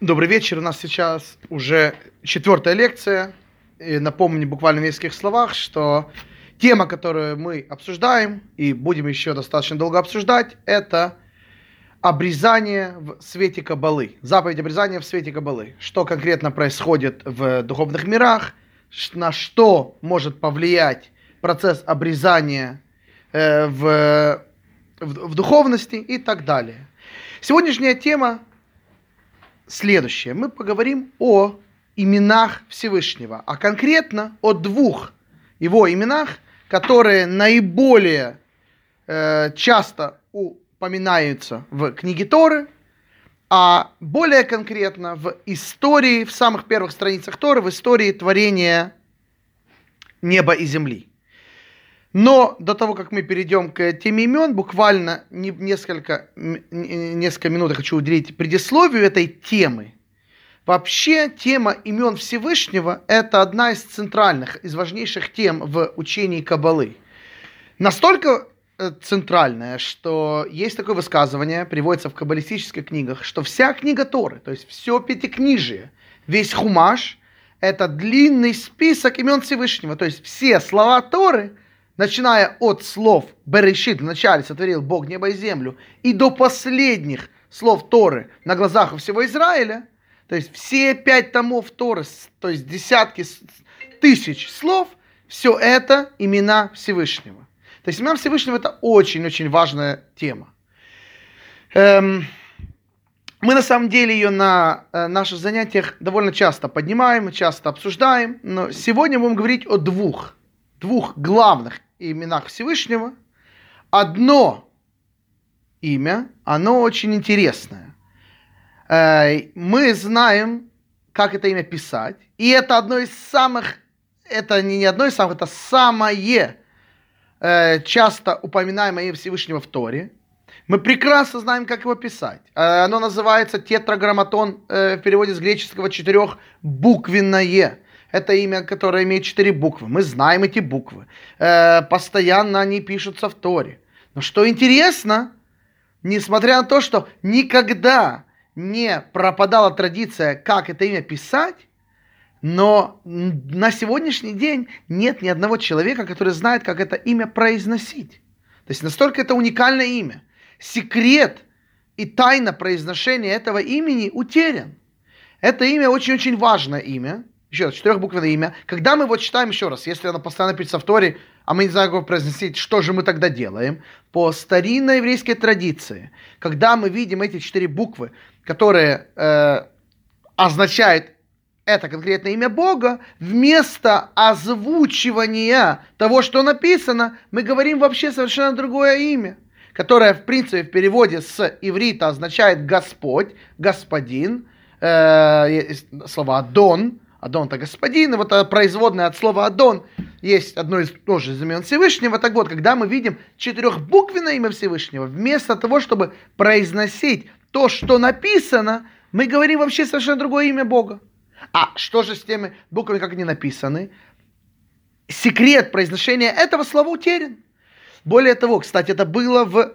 Добрый вечер. У нас сейчас уже четвертая лекция. И напомню буквально в нескольких словах, что тема, которую мы обсуждаем и будем еще достаточно долго обсуждать, это обрезание в свете Кабалы. Заповедь обрезания в свете Кабалы. Что конкретно происходит в духовных мирах, на что может повлиять процесс обрезания э, в, в, в духовности и так далее. Сегодняшняя тема следующее. Мы поговорим о именах Всевышнего, а конкретно о двух его именах, которые наиболее э, часто упоминаются в книге Торы, а более конкретно в истории, в самых первых страницах Торы, в истории творения неба и земли. Но до того, как мы перейдем к теме имен, буквально несколько, несколько минут я хочу уделить предисловию этой темы. Вообще, тема имен Всевышнего – это одна из центральных, из важнейших тем в учении Кабалы. Настолько э, центральная, что есть такое высказывание, приводится в каббалистических книгах, что вся книга Торы, то есть все пятикнижие, весь хумаш – это длинный список имен Всевышнего. То есть все слова Торы – начиная от слов Берешит, вначале сотворил Бог небо и землю, и до последних слов Торы на глазах у всего Израиля, то есть все пять томов Торы, то есть десятки тысяч слов, все это имена Всевышнего. То есть имена Всевышнего это очень-очень важная тема. Эм, мы на самом деле ее на э, наших занятиях довольно часто поднимаем, часто обсуждаем, но сегодня будем говорить о двух, двух главных именах Всевышнего, одно имя, оно очень интересное. Э, мы знаем, как это имя писать, и это одно из самых, это не одно из самых, это самое э, часто упоминаемое Всевышнего в Торе. Мы прекрасно знаем, как его писать. Э, оно называется тетраграмматон в переводе с греческого четырехбуквенное. Это имя, которое имеет четыре буквы. Мы знаем эти буквы. Э, постоянно они пишутся в Торе. Но что интересно, несмотря на то, что никогда не пропадала традиция, как это имя писать, но на сегодняшний день нет ни одного человека, который знает, как это имя произносить. То есть настолько это уникальное имя. Секрет и тайна произношения этого имени утерян. Это имя очень-очень важное имя еще раз, четырехбуквенное имя. Когда мы его читаем еще раз, если оно постоянно пишется в Торе, а мы не знаем, как его произносить, что же мы тогда делаем? По старинной еврейской традиции, когда мы видим эти четыре буквы, которые э, означают это конкретное имя Бога, вместо озвучивания того, что написано, мы говорим вообще совершенно другое имя, которое, в принципе, в переводе с иврита означает Господь, Господин, э, слова Дон, Адон это господин, и вот производное от слова Адон есть одно из тоже из имен Всевышнего. Так вот, когда мы видим четырехбуквенное имя Всевышнего, вместо того, чтобы произносить то, что написано, мы говорим вообще совершенно другое имя Бога. А что же с теми буквами, как они написаны? Секрет произношения этого слова утерян. Более того, кстати, это было в,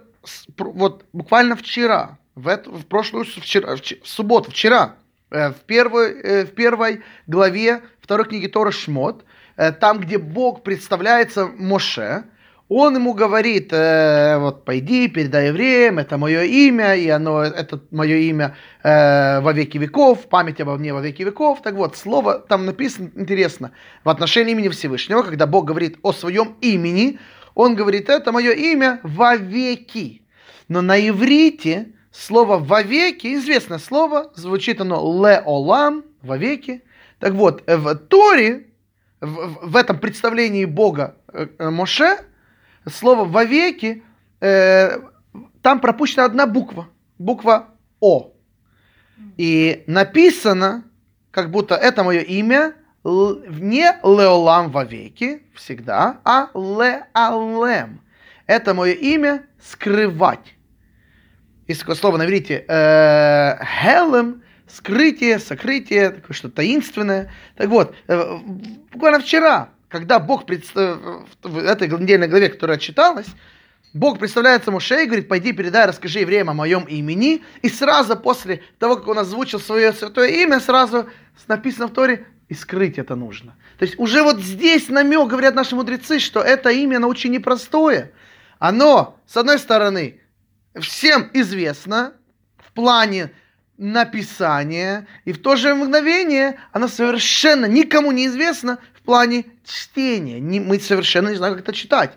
вот буквально вчера, в, эту, в прошлую вчера, в, в субботу, вчера, в первой, э, в первой главе второй книги Тора Шмот, э, там, где Бог представляется Моше, он ему говорит, э, вот пойди, передай евреям, это мое имя, и оно, это мое имя э, во веки веков, память обо мне во веки веков. Так вот, слово там написано, интересно, в отношении имени Всевышнего, когда Бог говорит о своем имени, он говорит, это мое имя во веки. Но на иврите Слово «вовеки» известное слово, звучит оно «леолам», «вовеки». Так вот, в Торе, в, в этом представлении Бога э, э, Моше, слово «вовеки», э, там пропущена одна буква, буква «О». И написано, как будто это мое имя, не «леолам вовеки» всегда, а «леалем». Это мое имя «скрывать». Есть такое слово на иврите э, хелем, скрытие, сокрытие, такое что-то таинственное. Так вот, э, буквально вчера, когда Бог предст... в этой недельной главе, которая читалась, Бог представляется Моше и говорит, пойди передай, расскажи евреям о моем имени. И сразу после того, как он озвучил свое святое имя, сразу написано в Торе, и скрыть это нужно. То есть уже вот здесь намек, говорят наши мудрецы, что это имя, оно очень непростое. Оно, с одной стороны, всем известно в плане написания, и в то же мгновение оно совершенно никому не известно в плане чтения. Мы совершенно не знаем, как это читать.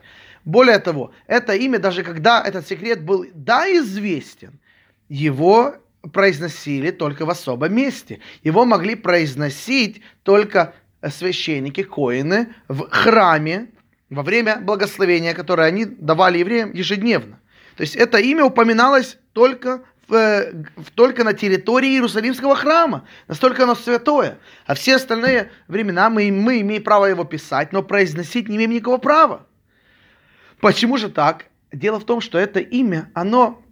Более того, это имя, даже когда этот секрет был, да, известен, его произносили только в особом месте. Его могли произносить только священники, коины в храме во время благословения, которое они давали евреям ежедневно. То есть это имя упоминалось только в, в, только на территории Иерусалимского храма. Настолько оно святое. А все остальные времена мы, мы имеем право его писать, но произносить не имеем никакого права. Почему же так? Дело в том, что это имя, оно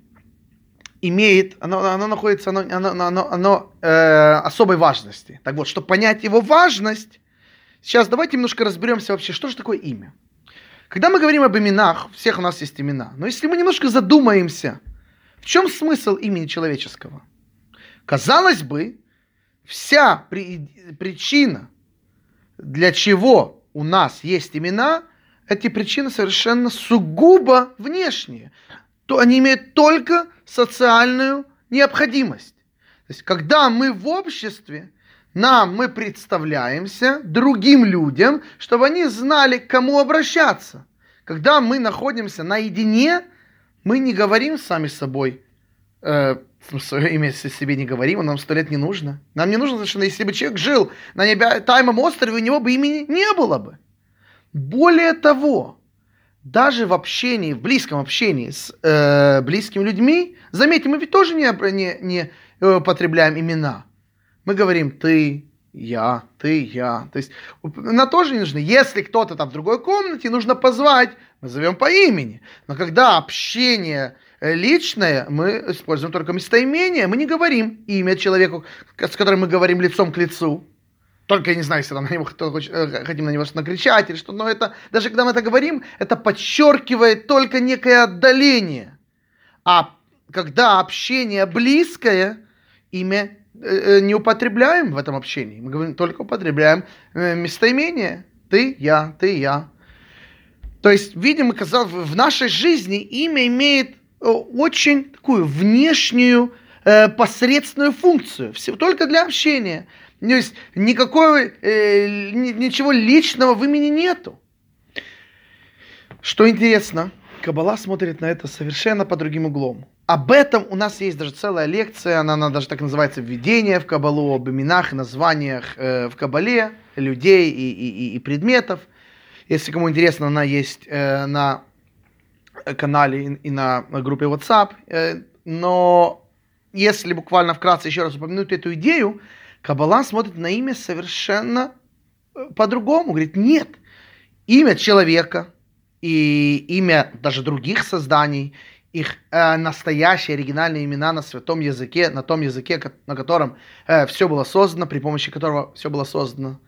имеет, оно, оно находится, оно, оно, оно, оно э, особой важности. Так вот, чтобы понять его важность, сейчас давайте немножко разберемся вообще, что же такое имя. Когда мы говорим об именах, всех у нас есть имена, но если мы немножко задумаемся, в чем смысл имени человеческого? Казалось бы, вся при, причина, для чего у нас есть имена – эти причины совершенно сугубо внешние. То они имеют только социальную необходимость. То есть, когда мы в обществе, нам мы представляемся другим людям, чтобы они знали, к кому обращаться. Когда мы находимся наедине, мы не говорим сами собой, э, свое имя себе не говорим, нам сто лет не нужно. Нам не нужно совершенно, если бы человек жил на необитаемом острове, у него бы имени не было бы. Более того, даже в общении, в близком общении с э, близкими людьми, заметьте, мы ведь тоже не, не, не употребляем имена. Мы говорим ты, я, ты, я. То есть на тоже не нужно. Если кто-то там в другой комнате, нужно позвать, мы зовем по имени. Но когда общение э, личное, мы используем только местоимение, мы не говорим имя человеку, с которым мы говорим лицом к лицу. Только, я не знаю, если там на него э, хотим на него что-то накричать или что, но это, даже когда мы это говорим, это подчеркивает только некое отдаление. А когда общение близкое, имя не употребляем в этом общении. Мы говорим, только употребляем местоимение. Ты, я, ты, я. То есть, видимо, в нашей жизни имя имеет очень такую внешнюю посредственную функцию. Все, только для общения. То есть никакого, э, ничего личного в имени нету. Что интересно, Кабала смотрит на это совершенно по другим углом. Об этом у нас есть даже целая лекция, она, она даже так называется «Введение в Кабалу», об именах и названиях э, в Кабале, людей и, и, и предметов. Если кому интересно, она есть э, на канале и, и на группе WhatsApp. Э, но если буквально вкратце еще раз упомянуть эту идею, Каббала смотрит на имя совершенно э, по-другому. Говорит, нет, имя человека и имя даже других созданий, их э, настоящие оригинальные имена на святом языке, на том языке, на котором э, все было создано, при помощи которого все было создано.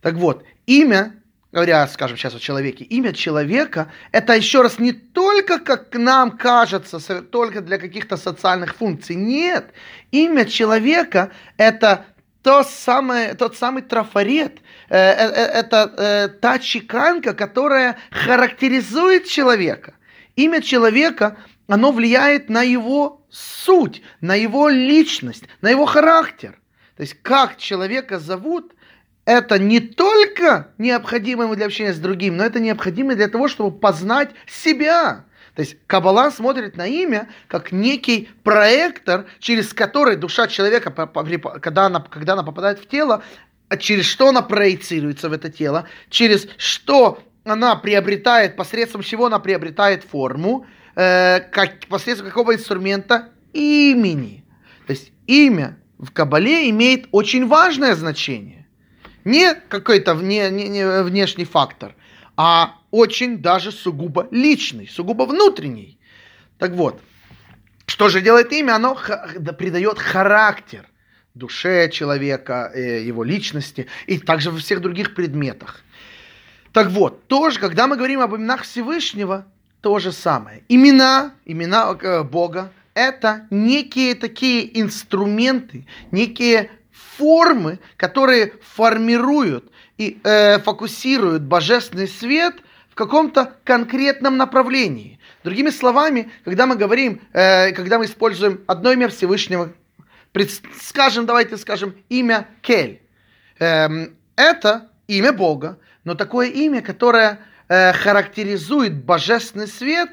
Так вот, имя, говоря, скажем сейчас о человеке, имя человека, это еще раз не только, как нам кажется, только для каких-то социальных функций. Нет, имя человека это то самое, тот самый трафарет, э, э, э, это та чеканка, которая характеризует человека. Имя человека, оно влияет на его суть, на его личность, на его характер. То есть как человека зовут, это не только необходимо ему для общения с другим, но это необходимо для того, чтобы познать себя. То есть Каббала смотрит на имя как некий проектор, через который душа человека, когда она, когда она попадает в тело, а через что она проецируется в это тело, через что она приобретает, посредством чего она приобретает форму, э, как, посредством какого инструмента имени. То есть имя в Кабале имеет очень важное значение. Не какой-то вне, не, не, внешний фактор, а очень даже сугубо личный, сугубо внутренний. Так вот, что же делает имя? Оно придает характер душе человека, э, его личности и также во всех других предметах. Так вот, тоже, когда мы говорим об именах Всевышнего, то же самое. Имена, имена э, Бога – это некие такие инструменты, некие формы, которые формируют и э, фокусируют божественный свет каком-то конкретном направлении. Другими словами, когда мы говорим, э, когда мы используем одно имя Всевышнего, скажем, давайте скажем, имя Кель. Э, это имя Бога, но такое имя, которое э, характеризует божественный свет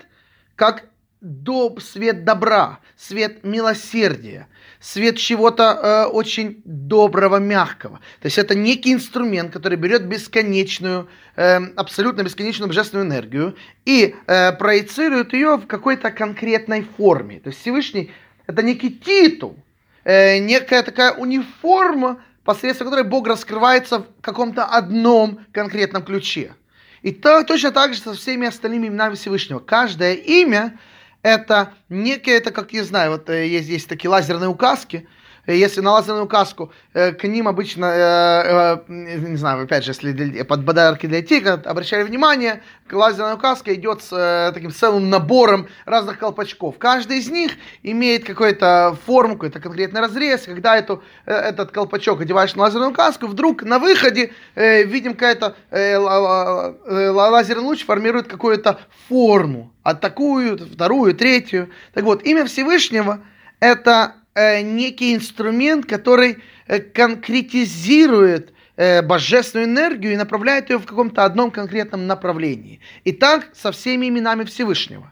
как доб, свет добра, свет милосердия, свет чего-то э, очень доброго, мягкого. То есть это некий инструмент, который берет бесконечную, э, абсолютно бесконечную божественную энергию и э, проецирует ее в какой-то конкретной форме. То есть Всевышний это некий титул, э, некая такая униформа, посредством которой Бог раскрывается в каком-то одном конкретном ключе. И то, точно так же со всеми остальными именами Всевышнего. Каждое имя это некое, это как я знаю, вот э, есть здесь такие лазерные указки, если на лазерную каску э, к ним обычно, э, не знаю, опять же, если под подарки для тика, обращали внимание, лазерная указка идет с таким целым набором разных колпачков. Каждый из них имеет какую-то форму, какой-то конкретный разрез. Когда эту, этот колпачок одеваешь на лазерную каску, вдруг на выходе видим какая-то лазерный луч формирует какую-то форму. А такую, вторую, третью. Так вот, имя Всевышнего это э, некий инструмент, который э, конкретизирует э, божественную энергию и направляет ее в каком-то одном конкретном направлении. И так со всеми именами Всевышнего.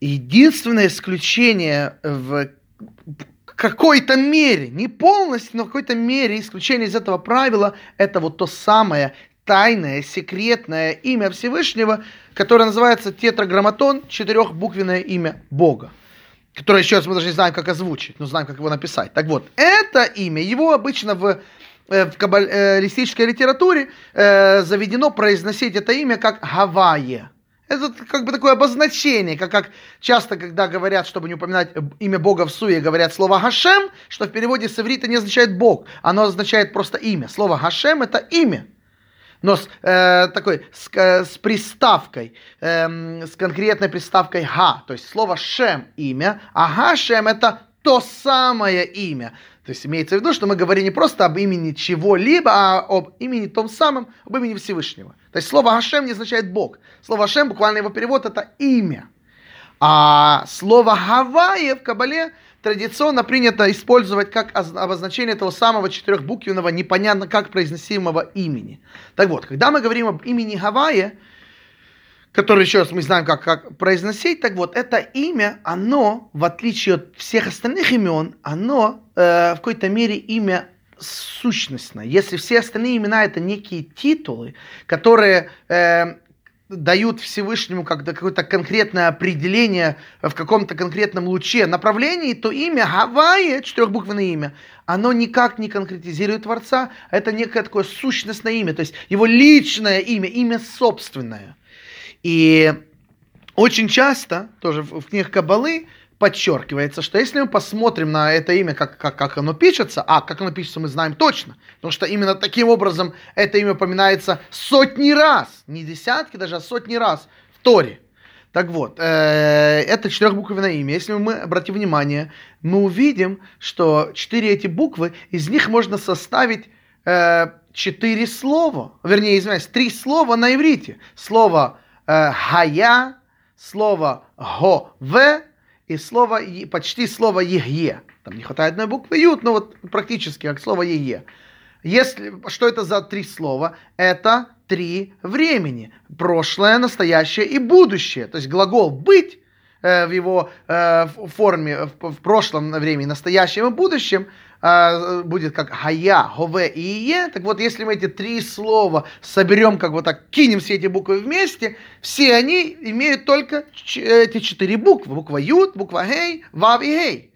Единственное исключение в какой-то мере, не полностью, но в какой-то мере исключение из этого правила, это вот то самое тайное, секретное имя Всевышнего, которое называется тетраграмматон, четырехбуквенное имя Бога которое еще раз мы даже не знаем, как озвучить, но знаем, как его написать. Так вот, это имя, его обычно в, э, в каббалистической литературе э, заведено произносить это имя как Гавайе. Это как бы такое обозначение, как, как часто, когда говорят, чтобы не упоминать имя Бога в суе, говорят слово Гашем, что в переводе с иврита не означает Бог, оно означает просто имя. Слово Гашем это имя но с э, такой с, э, с приставкой, э, с конкретной приставкой га, то есть слово шем имя, а га шем это то самое имя. То есть имеется в виду, что мы говорим не просто об имени чего-либо, а об имени том самом, об имени Всевышнего. То есть слово Гашем не означает Бог. Слово Гашем, буквально его перевод, это имя. А слово Гавайи в Кабале традиционно принято использовать как обозначение того самого четырехбуквенного, непонятно как произносимого имени. Так вот, когда мы говорим об имени Гавайи, который еще раз мы знаем, как, как произносить, так вот, это имя, оно, в отличие от всех остальных имен, оно э, в какой-то мере имя сущностное. Если все остальные имена это некие титулы, которые э, дают Всевышнему как какое-то конкретное определение в каком-то конкретном луче направлении, то имя Гавайи, четырехбуквенное имя, оно никак не конкретизирует Творца, это некое такое сущностное имя, то есть его личное имя, имя собственное. И очень часто, тоже в книгах Кабалы, подчеркивается, что если мы посмотрим на это имя, как, как, как оно пишется, а как оно пишется мы знаем точно, потому что именно таким образом это имя упоминается сотни раз, не десятки даже, а сотни раз в Торе. Так вот, э, это четырехбуквенное имя. Если мы обратим внимание, мы увидим, что четыре эти буквы, из них можно составить э, четыре слова, вернее, извиняюсь, три слова на иврите. Слово э, «хая», слово «го-ве» и слово, почти слово «еге». Там не хватает одной буквы «ют», но вот практически как слово «ЕЕ». Если, что это за три слова? Это три времени. Прошлое, настоящее и будущее. То есть глагол «быть» э, в его э, форме в прошлом времени, настоящем и будущем э, будет как «хая», «хове» и «ие». Так вот, если мы эти три слова соберем, как вот так, кинем все эти буквы вместе, все они имеют только эти четыре буквы. Буква «ют», буква «гей», «вав» и «гей».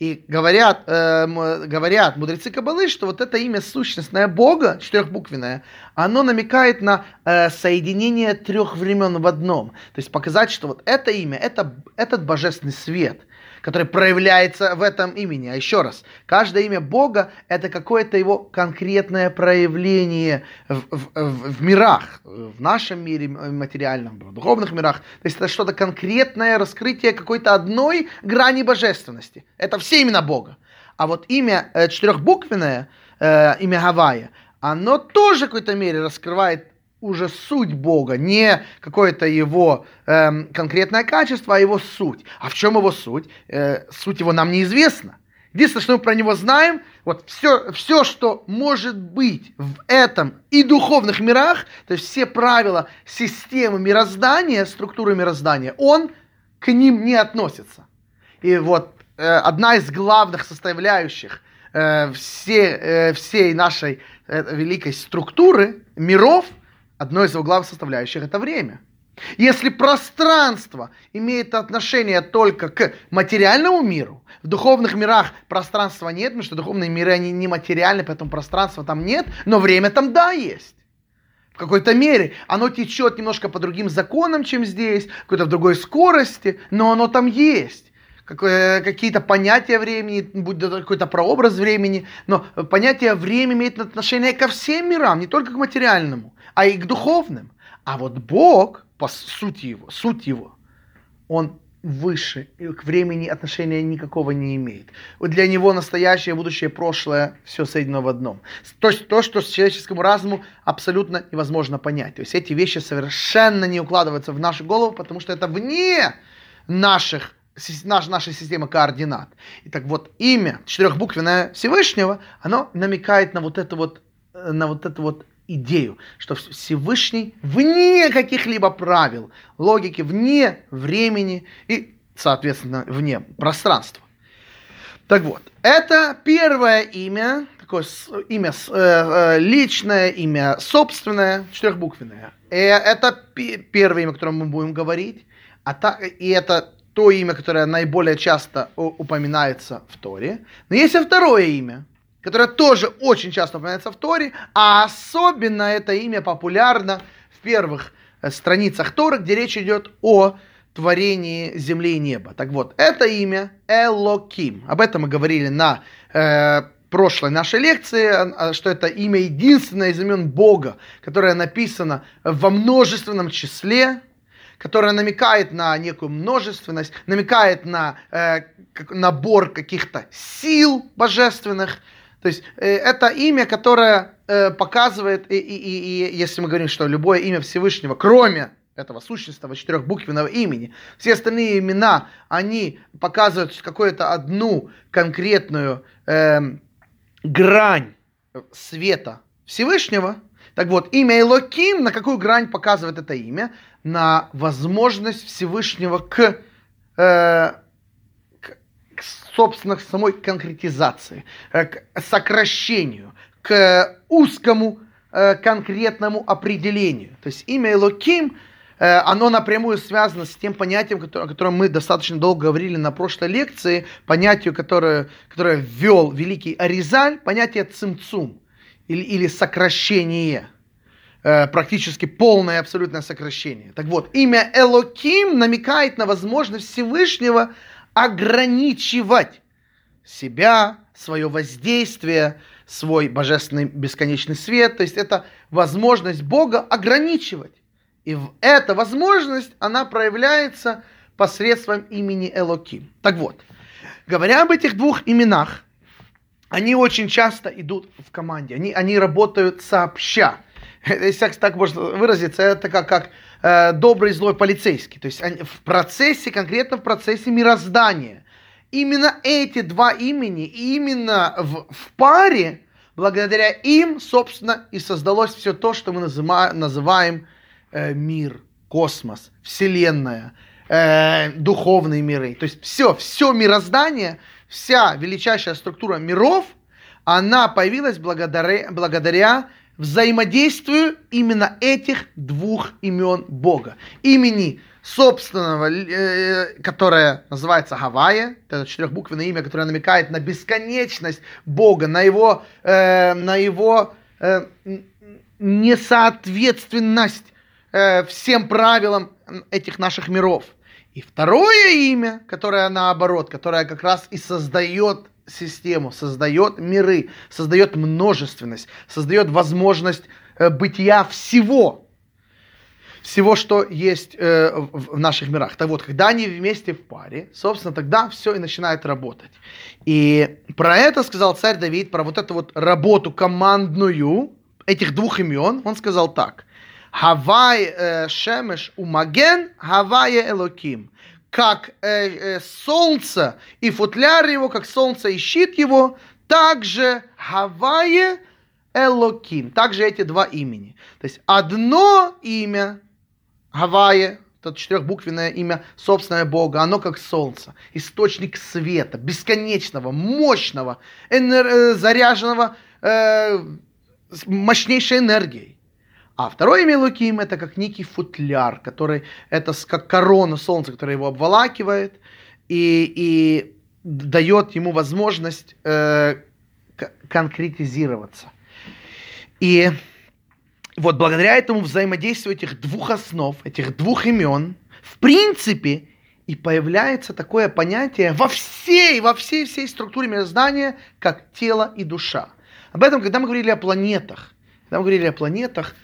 И говорят, э, говорят мудрецы Кабалы, что вот это имя сущностное Бога, четырехбуквенное, оно намекает на э, соединение трех времен в одном. То есть показать, что вот это имя, это, этот божественный свет, который проявляется в этом имени. А еще раз, каждое имя Бога – это какое-то его конкретное проявление в, в, в, мирах, в нашем мире материальном, в духовных мирах. То есть это что-то конкретное раскрытие какой-то одной грани божественности. Это все имена Бога. А вот имя э, четырехбуквенное, э, имя Гавайя, оно тоже в какой-то мере раскрывает уже суть Бога, не какое-то его эм, конкретное качество, а его суть. А в чем его суть? Э, суть его нам неизвестна. Единственное, что мы про него знаем, вот все, все, что может быть в этом и духовных мирах, то есть все правила системы мироздания, структуры мироздания, он к ним не относится. И вот э, одна из главных составляющих э, все, э, всей нашей э, великой структуры миров – одной из его главных составляющих это время. Если пространство имеет отношение только к материальному миру, в духовных мирах пространства нет, потому что духовные миры, они не материальны, поэтому пространства там нет, но время там да есть. В какой-то мере оно течет немножко по другим законам, чем здесь, какой-то в другой скорости, но оно там есть. Какие-то понятия времени, будь то какой-то прообраз времени, но понятие времени имеет отношение ко всем мирам, не только к материальному а и к духовным. А вот Бог, по сути его, суть его, он выше, и к времени отношения никакого не имеет. Вот для него настоящее, будущее, прошлое, все соединено в одном. То есть то, что с человеческому разуму абсолютно невозможно понять. То есть эти вещи совершенно не укладываются в нашу голову, потому что это вне наших наш, нашей системы координат. И так вот, имя четырехбуквенное Всевышнего, оно намекает на вот это вот, э, на вот это вот идею, что Всевышний вне каких-либо правил, логики, вне времени и, соответственно, вне пространства. Так вот, это первое имя, такое имя э, э, личное, имя собственное, четырехбуквенное. И это первое имя, о котором мы будем говорить. А и это то имя, которое наиболее часто упоминается в Торе. Но есть и второе имя, которое тоже очень часто упоминается в Торе, а особенно это имя популярно в первых э, страницах Торы, где речь идет о творении земли и неба. Так вот, это имя Элоким. Об этом мы говорили на э, прошлой нашей лекции, а, что это имя единственное из имен Бога, которое написано во множественном числе, которое намекает на некую множественность, намекает на э, набор каких-то сил божественных, то есть э, это имя, которое э, показывает, и, и, и, и если мы говорим, что любое имя Всевышнего, кроме этого сущностного четырехбуквенного имени, все остальные имена, они показывают какую-то одну конкретную э, грань света Всевышнего. Так вот, имя Элоким, на какую грань показывает это имя? На возможность Всевышнего к э, собственно, к самой конкретизации, э, к сокращению, к узкому э, конкретному определению. То есть имя Элоким, э, оно напрямую связано с тем понятием, о котором мы достаточно долго говорили на прошлой лекции, понятию, которое, которое ввел великий Аризаль, понятие цимцум или, или сокращение практически полное абсолютное сокращение. Так вот, имя Элоким намекает на возможность Всевышнего ограничивать себя, свое воздействие, свой божественный бесконечный свет. То есть это возможность Бога ограничивать. И эта возможность, она проявляется посредством имени Элоким. Так вот, говоря об этих двух именах, они очень часто идут в команде, они, они работают сообща. Если так можно выразиться, это как, как э, добрый и злой полицейский. То есть в процессе, конкретно в процессе мироздания. Именно эти два имени, именно в, в паре, благодаря им, собственно, и создалось все то, что мы называем, называем э, мир, космос, вселенная, э, духовные миры. То есть все, все мироздание, вся величайшая структура миров, она появилась благодаря, благодаря взаимодействию именно этих двух имен Бога. Имени собственного, э, которое называется Гавайя, это четырехбуквенное имя, которое намекает на бесконечность Бога, на его, э, на его э, несоответственность всем правилам этих наших миров. И второе имя, которое наоборот, которое как раз и создает систему, создает миры, создает множественность, создает возможность э, бытия всего, всего, что есть э, в, наших мирах. Так вот, когда они вместе в паре, собственно, тогда все и начинает работать. И про это сказал царь Давид, про вот эту вот работу командную этих двух имен, он сказал так. Хавай э, шемеш умаген, хавай элоким. Как э, э, солнце и футляр его, как солнце и щит его, также Хавае Элоким. Также эти два имени. То есть одно имя Гавайи, это четырехбуквенное имя собственное Бога, оно как солнце, источник света, бесконечного, мощного, энер- э, заряженного э, мощнейшей энергией. А второе имя Луким это как некий футляр, который это как корона солнца, которая его обволакивает и, и дает ему возможность э, конкретизироваться. И вот благодаря этому взаимодействию этих двух основ, этих двух имен, в принципе, и появляется такое понятие во всей, во всей, всей структуре мироздания, как тело и душа. Об этом, когда мы говорили о планетах, когда мы говорили о планетах,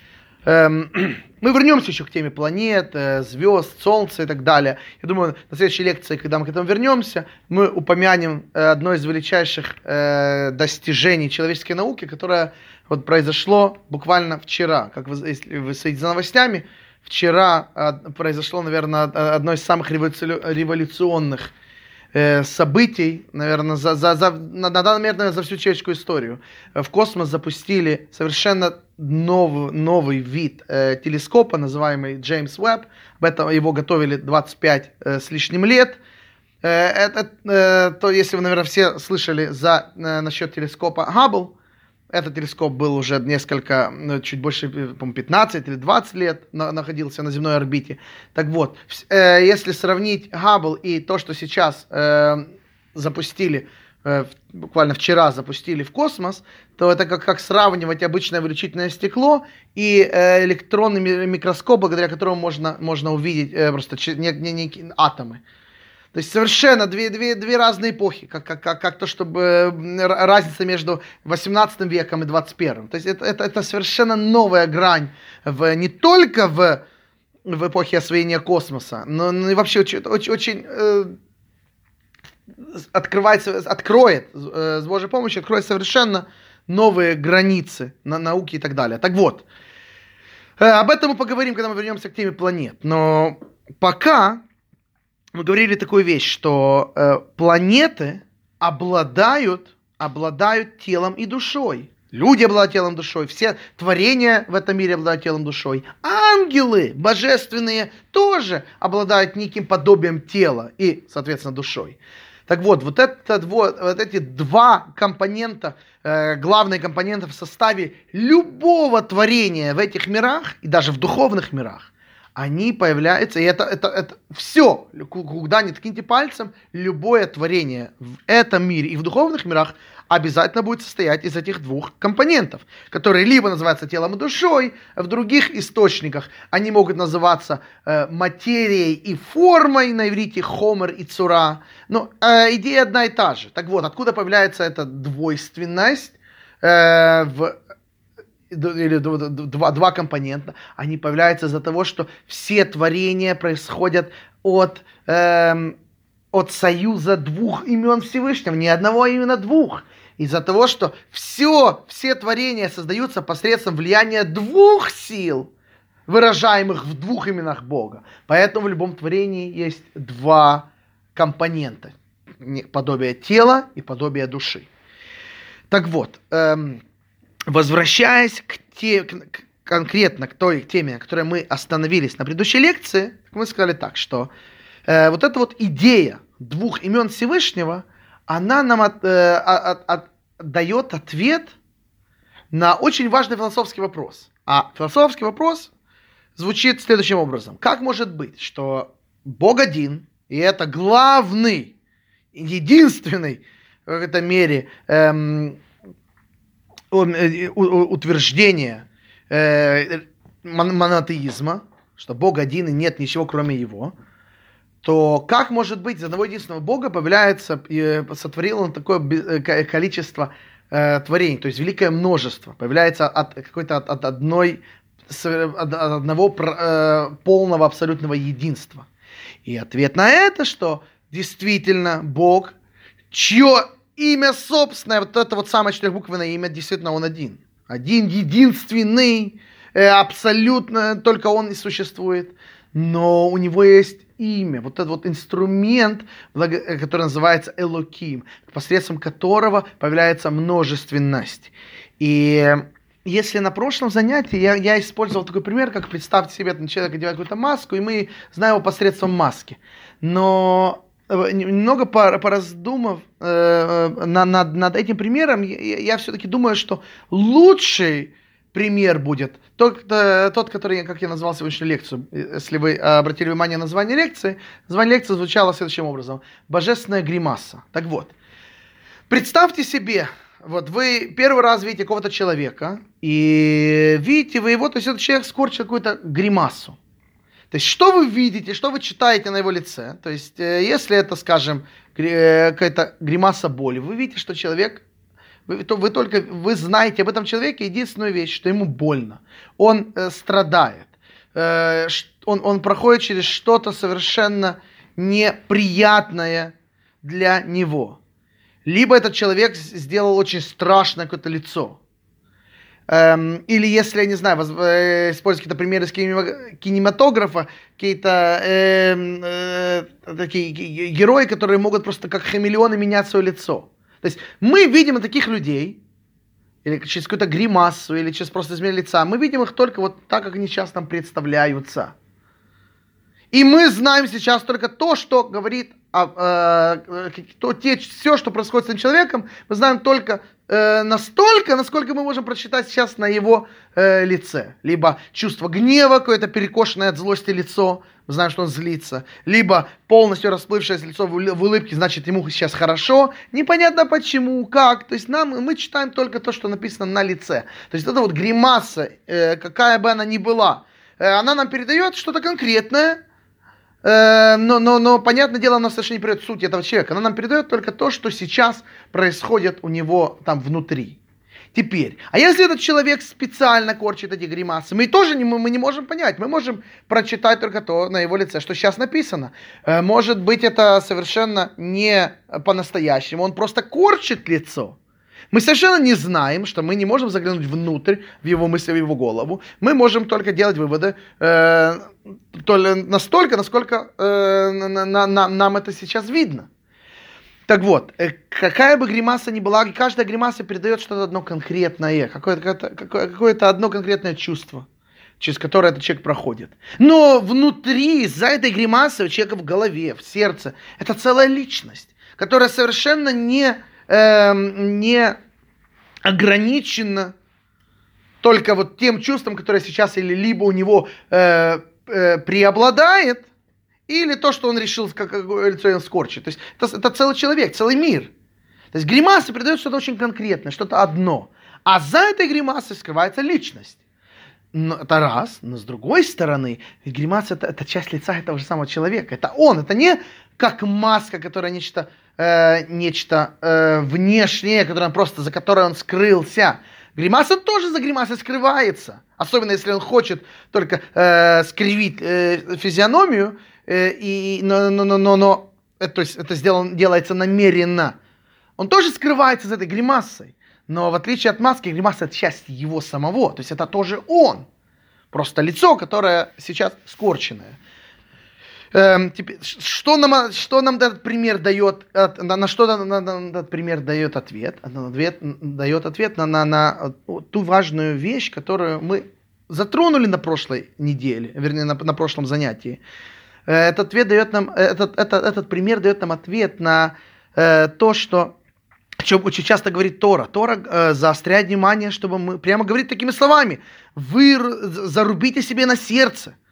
мы вернемся еще к теме планет, э, звезд, Солнца и так далее. Я думаю, на следующей лекции, когда мы к этому вернемся, мы упомянем э, одно из величайших э, достижений человеческой науки, которое вот произошло буквально вчера, как вы, если вы следите за новостями, вчера а, произошло, наверное, одно из самых революционных событий, наверное, за, за, за, на данный момент, наверное, за всю человеческую историю. В космос запустили совершенно новый, новый вид э, телескопа, называемый Джеймс Уэбб. Об этом его готовили 25 э, с лишним лет. Э, это, э, то, если вы, наверное, все слышали за, э, насчет телескопа Хаббл, этот телескоп был уже несколько, ну, чуть больше, по 15 или 20 лет на, находился на земной орбите. Так вот, э, если сравнить Хаббл и то, что сейчас э, запустили, э, буквально вчера запустили в космос, то это как, как сравнивать обычное увеличительное стекло и э, электронный микроскоп, благодаря которому можно, можно увидеть э, просто не, не, не, атомы. То есть совершенно две, две, две разные эпохи, как, как, как, как то, чтобы разница между 18 веком и 21. То есть это, это, это совершенно новая грань в, не только в, в эпохе освоения космоса, но, но и вообще очень, очень, очень э, открывается, откроет, э, с Божьей помощью, откроет совершенно новые границы на науки и так далее. Так вот, э, об этом мы поговорим, когда мы вернемся к теме планет. Но пока мы говорили такую вещь, что э, планеты обладают, обладают телом и душой. Люди обладают телом душой, все творения в этом мире обладают телом душой. Ангелы божественные тоже обладают неким подобием тела и, соответственно, душой. Так вот, вот, это, вот, вот эти два компонента, э, главные компоненты в составе любого творения в этих мирах и даже в духовных мирах, они появляются, и это, это, это все, куда не ткните пальцем, любое творение в этом мире и в духовных мирах обязательно будет состоять из этих двух компонентов, которые либо называются телом и душой, в других источниках они могут называться э, материей и формой, на иврите хомер и цура, но э, идея одна и та же. Так вот, откуда появляется эта двойственность э, в или два, два компонента, они появляются из-за того, что все творения происходят от, эм, от союза двух имен Всевышнего, не одного, а именно двух. Из-за того, что все, все творения создаются посредством влияния двух сил, выражаемых в двух именах Бога. Поэтому в любом творении есть два компонента. Подобие тела и подобие души. Так вот, эм, возвращаясь к те, к, конкретно к той теме, на которой мы остановились на предыдущей лекции, мы сказали так, что э, вот эта вот идея двух имен Всевышнего, она нам от, э, от, от, дает ответ на очень важный философский вопрос. А философский вопрос звучит следующим образом. Как может быть, что Бог один, и это главный, единственный в какой-то мере эм, Э, утверждение э, монотеизма, что Бог один и нет ничего кроме Его, то как может быть из одного единственного Бога появляется, и сотворил он такое э, количество э, творений, то есть великое множество, появляется от какой-то от, от одной от одного э, полного абсолютного единства. И ответ на это, что действительно Бог, чье имя собственное, вот это вот самое четырехбуквенное имя, действительно он один. Один, единственный, э, абсолютно, только он и существует. Но у него есть имя, вот этот вот инструмент, э, который называется Элоким, посредством которого появляется множественность. И если на прошлом занятии я, я использовал такой пример, как представьте себе, там человек одевает какую-то маску, и мы знаем его посредством маски. Но э, немного пораздумав э, над, над этим примером, я, я все-таки думаю, что лучший пример будет тот, тот, который, как я назвал сегодняшнюю лекцию. Если вы обратили внимание на название лекции, название лекции звучало следующим образом. Божественная гримаса. Так вот, представьте себе, вот вы первый раз видите какого-то человека, и видите вы его, то есть этот человек скорчил какую-то гримасу. То есть что вы видите, что вы читаете на его лице? То есть э, если это, скажем, э, какая-то гримаса боли, вы видите, что человек, вы, вы только, вы знаете об этом человеке единственную вещь, что ему больно. Он э, страдает. Э, он, он проходит через что-то совершенно неприятное для него либо этот человек сделал очень страшное какое-то лицо. Эм, или если, я не знаю, э, использовать какие-то примеры из кинематографа, какие-то э, э, такие герои, которые могут просто как хамелеоны менять свое лицо. То есть мы видим таких людей, или через какую-то гримасу, или через просто изменение лица, мы видим их только вот так, как они сейчас нам представляются. И мы знаем сейчас только то, что говорит а, э, то, те, все, что происходит с этим человеком, мы знаем только э, настолько, насколько мы можем прочитать сейчас на его э, лице. Либо чувство гнева, какое-то перекошенное от злости лицо, мы знаем, что он злится. Либо полностью расплывшееся лицо в, в улыбке, значит, ему сейчас хорошо. Непонятно почему, как. То есть нам, мы читаем только то, что написано на лице. То есть это вот гримаса, э, какая бы она ни была, э, она нам передает что-то конкретное, но, но, но, понятное дело, она совершенно не передает суть этого человека. Она нам передает только то, что сейчас происходит у него там внутри. Теперь, а если этот человек специально корчит эти гримасы, мы тоже не, мы не можем понять. Мы можем прочитать только то на его лице, что сейчас написано. Э, может быть, это совершенно не по-настоящему. Он просто корчит лицо. Мы совершенно не знаем, что мы не можем заглянуть внутрь, в его мысли, в его голову. Мы можем только делать выводы э, настолько, насколько э, на, на, на, нам это сейчас видно. Так вот, э, какая бы гримаса ни была, каждая гримаса передает что-то одно конкретное, какое-то, какое, какое-то одно конкретное чувство через которое этот человек проходит. Но внутри, за этой гримасой у человека в голове, в сердце, это целая личность, которая совершенно не э, не ограничено только вот тем чувством, которое сейчас или либо у него э, э, преобладает, или то, что он решил, как лицо он скорчит. То есть это, это целый человек, целый мир. То есть гримасы придают что-то очень конкретное, что-то одно. А за этой гримасой скрывается личность. Но это раз, но с другой стороны, гримаса это, это часть лица этого же самого человека. Это он, это не как маска, которая нечто э, нечто э, внешнее, которое просто, за которое он скрылся. Гримаса тоже за гримасой скрывается. Особенно если он хочет только э, скривить э, физиономию, э, и, но, но, но, но, но это, то есть это сделан, делается намеренно. Он тоже скрывается за этой гримасой. Но в отличие от маски, гримаса это часть его самого. То есть это тоже он. Просто лицо, которое сейчас скорченное. Эм, теперь, что, нам, что нам этот пример дает, на, на что на, на, этот пример дает ответ? ответ дает ответ на, на, на ту важную вещь, которую мы затронули на прошлой неделе, вернее, на, на прошлом занятии. Э, этот, ответ дает нам, этот, этот, этот пример дает нам ответ на э, то, что о чем очень часто говорит Тора. Тора э, заостряет внимание, чтобы мы прямо говорить такими словами. Вы зарубите себе на сердце. Э,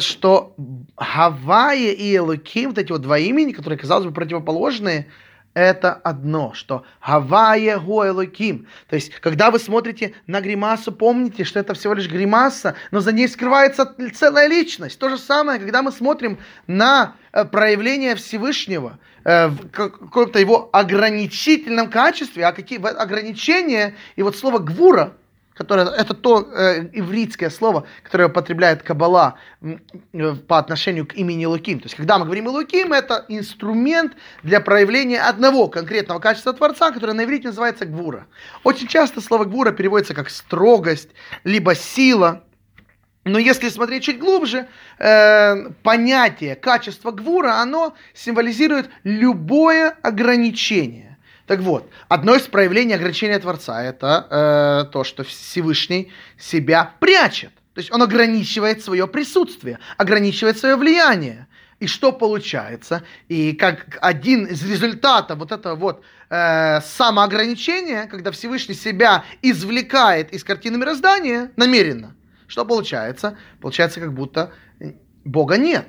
что Гавайя и Элоким, вот эти вот два имени, которые, казалось бы, противоположные, это одно, что Гавайя Гоэлоким. То есть, когда вы смотрите на гримасу, помните, что это всего лишь гримаса, но за ней скрывается целая личность. То же самое, когда мы смотрим на э, проявление Всевышнего э, в каком-то его ограничительном качестве, а какие ограничения, и вот слово гвура, которое, это то э, ивритское слово, которое употребляет Кабала э, по отношению к имени Луким. То есть, когда мы говорим Луким, это инструмент для проявления одного конкретного качества Творца, которое на иврите называется гвура. Очень часто слово гвура переводится как строгость, либо сила. Но если смотреть чуть глубже, э, понятие качества гвура, оно символизирует любое ограничение так вот, одно из проявлений ограничения Творца это э, то, что Всевышний себя прячет. То есть он ограничивает свое присутствие, ограничивает свое влияние. И что получается? И как один из результатов вот этого вот э, самоограничения, когда Всевышний себя извлекает из картины мироздания намеренно, что получается? Получается, как будто Бога нет.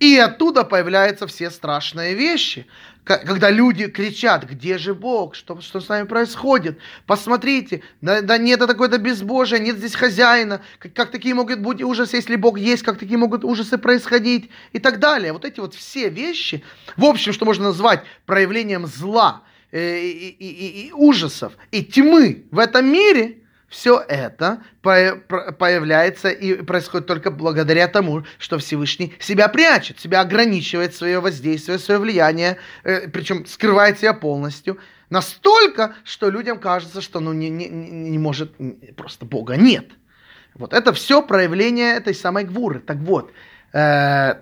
И оттуда появляются все страшные вещи. Когда люди кричат, где же Бог, что, что с нами происходит, посмотрите, да, да нет это такое-то безбожие, нет здесь хозяина, как, как такие могут быть ужасы, если Бог есть, как такие могут ужасы происходить? И так далее. Вот эти вот все вещи, в общем, что можно назвать проявлением зла э, и, и, и, и ужасов и тьмы в этом мире – все это появляется и происходит только благодаря тому, что Всевышний себя прячет, себя ограничивает свое воздействие, свое влияние, э, причем скрывает себя полностью. Настолько, что людям кажется, что ну, не, не, не может, просто Бога нет. Вот это все проявление этой самой гвуры. Так вот, э,